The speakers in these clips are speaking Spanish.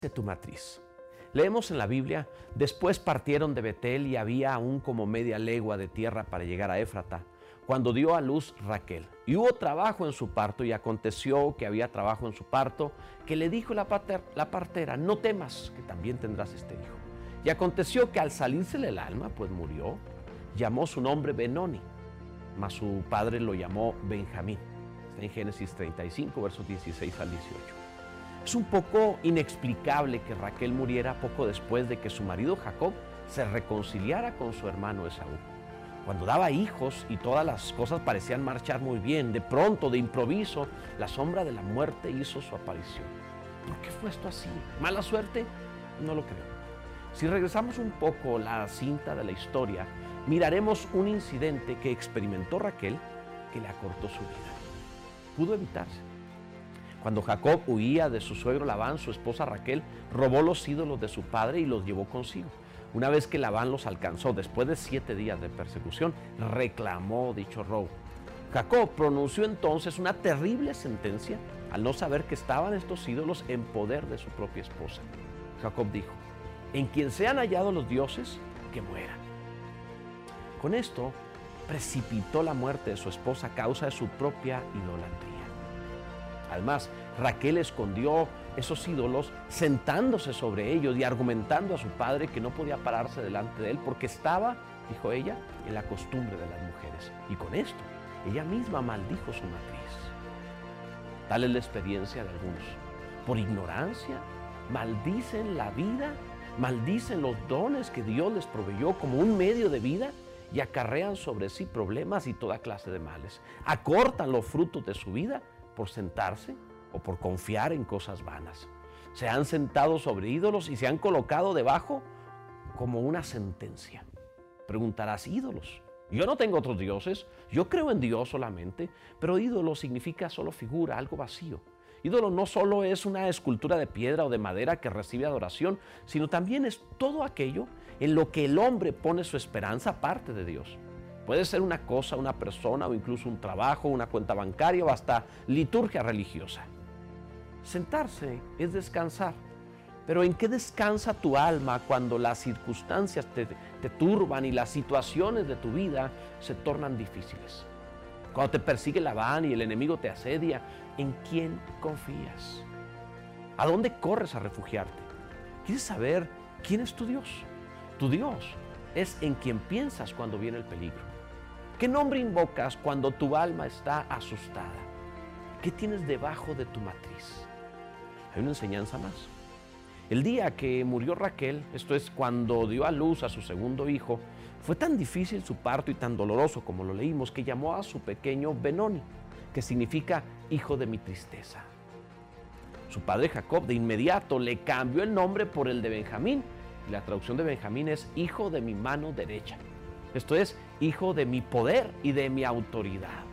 de tu matriz. Leemos en la Biblia, después partieron de Betel y había aún como media legua de tierra para llegar a Éfrata, cuando dio a luz Raquel. Y hubo trabajo en su parto y aconteció que había trabajo en su parto, que le dijo la, la partera, no temas, que también tendrás este hijo. Y aconteció que al salírsele el alma, pues murió, llamó su nombre Benoni, mas su padre lo llamó Benjamín. Está en Génesis 35, versos 16 al 18. Es un poco inexplicable que Raquel muriera poco después de que su marido Jacob se reconciliara con su hermano Esaú. Cuando daba hijos y todas las cosas parecían marchar muy bien, de pronto, de improviso, la sombra de la muerte hizo su aparición. ¿Por qué fue esto así? ¿Mala suerte? No lo creo. Si regresamos un poco la cinta de la historia, miraremos un incidente que experimentó Raquel que le acortó su vida. Pudo evitarse. Cuando Jacob huía de su suegro Labán, su esposa Raquel robó los ídolos de su padre y los llevó consigo. Una vez que Labán los alcanzó, después de siete días de persecución, reclamó dicho robo. Jacob pronunció entonces una terrible sentencia al no saber que estaban estos ídolos en poder de su propia esposa. Jacob dijo, en quien sean hallados los dioses, que mueran. Con esto, precipitó la muerte de su esposa a causa de su propia idolatría. Además, Raquel escondió esos ídolos sentándose sobre ellos y argumentando a su padre que no podía pararse delante de él porque estaba, dijo ella, en la costumbre de las mujeres. Y con esto, ella misma maldijo su matriz. Tal es la experiencia de algunos. Por ignorancia, maldicen la vida, maldicen los dones que Dios les proveyó como un medio de vida y acarrean sobre sí problemas y toda clase de males. Acortan los frutos de su vida por sentarse o por confiar en cosas vanas. Se han sentado sobre ídolos y se han colocado debajo como una sentencia. Preguntarás, ídolos. Yo no tengo otros dioses, yo creo en Dios solamente, pero ídolo significa solo figura, algo vacío. Ídolo no solo es una escultura de piedra o de madera que recibe adoración, sino también es todo aquello en lo que el hombre pone su esperanza aparte de Dios. Puede ser una cosa, una persona o incluso un trabajo, una cuenta bancaria o hasta liturgia religiosa. Sentarse es descansar. Pero ¿en qué descansa tu alma cuando las circunstancias te, turban y las situaciones de tu vida se tornan difíciles? Cuando te persigue la van y el enemigo te asedia, ¿en quién confías? ¿A dónde corres a refugiarte? ¿Quieres saber quién es tu Dios? Tu Dios es en quien piensas cuando viene el peligro. ¿Qué nombre invocas cuando tu alma está asustada? ¿Qué tienes debajo de tu matriz? Hay una enseñanza más. El día que murió Raquel, esto es cuando dio a luz a su segundo hijo, fue tan difícil su parto y tan doloroso como lo leímos que llamó a su pequeño Benoni, que significa hijo de mi tristeza. Su padre Jacob de inmediato le cambió el nombre por el de Benjamín la traducción de Benjamín es hijo de mi mano derecha. Esto es, hijo de mi poder y de mi autoridad.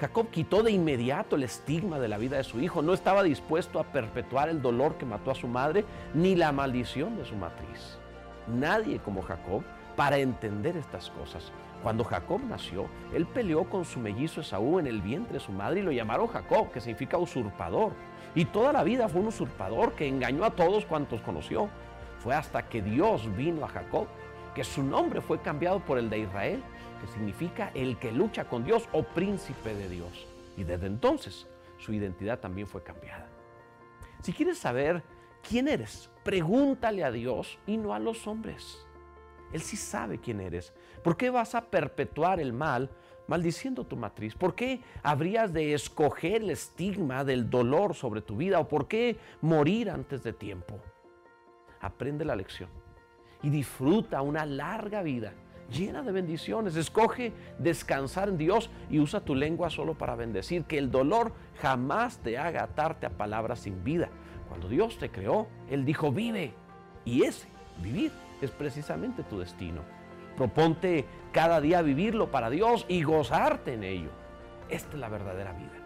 Jacob quitó de inmediato el estigma de la vida de su hijo. No estaba dispuesto a perpetuar el dolor que mató a su madre ni la maldición de su matriz. Nadie como Jacob para entender estas cosas. Cuando Jacob nació, él peleó con su mellizo Esaú en el vientre de su madre y lo llamaron Jacob, que significa usurpador. Y toda la vida fue un usurpador que engañó a todos cuantos conoció. Fue hasta que Dios vino a Jacob que su nombre fue cambiado por el de Israel, que significa el que lucha con Dios o príncipe de Dios. Y desde entonces su identidad también fue cambiada. Si quieres saber quién eres, pregúntale a Dios y no a los hombres. Él sí sabe quién eres. ¿Por qué vas a perpetuar el mal maldiciendo tu matriz? ¿Por qué habrías de escoger el estigma del dolor sobre tu vida? ¿O por qué morir antes de tiempo? Aprende la lección y disfruta una larga vida llena de bendiciones. Escoge descansar en Dios y usa tu lengua solo para bendecir. Que el dolor jamás te haga atarte a palabras sin vida. Cuando Dios te creó, Él dijo, vive. Y ese, vivir, es precisamente tu destino. Proponte cada día vivirlo para Dios y gozarte en ello. Esta es la verdadera vida.